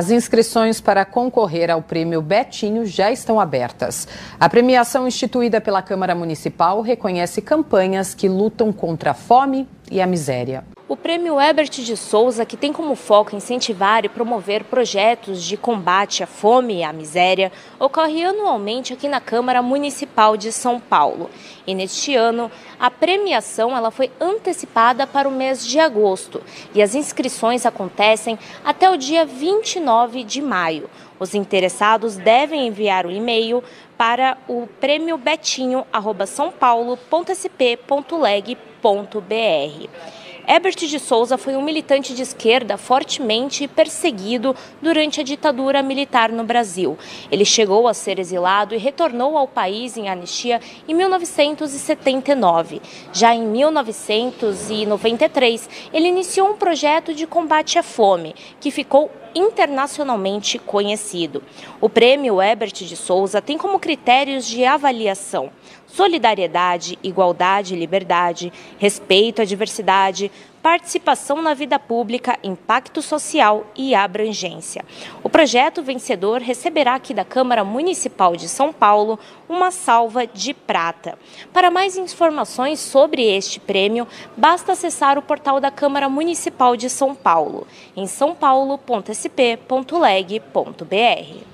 As inscrições para concorrer ao prêmio Betinho já estão abertas. A premiação instituída pela Câmara Municipal reconhece campanhas que lutam contra a fome e a miséria. Prêmio Ebert de Souza, que tem como foco incentivar e promover projetos de combate à fome e à miséria, ocorre anualmente aqui na Câmara Municipal de São Paulo. E neste ano, a premiação ela foi antecipada para o mês de agosto e as inscrições acontecem até o dia 29 de maio. Os interessados devem enviar o e-mail para o prêmio betinho@sãopaulo.sp.leg.br. Herbert de Souza foi um militante de esquerda fortemente perseguido durante a ditadura militar no Brasil. Ele chegou a ser exilado e retornou ao país em anistia em 1979. Já em 1993, ele iniciou um projeto de combate à fome, que ficou internacionalmente conhecido. O prêmio Herbert de Souza tem como critérios de avaliação solidariedade, igualdade e liberdade, respeito à diversidade, participação na vida pública, impacto social e abrangência. O projeto vencedor receberá aqui da Câmara Municipal de São Paulo uma salva de prata. Para mais informações sobre este prêmio, basta acessar o portal da Câmara Municipal de São Paulo, em sãopaulo.sp.leg.br.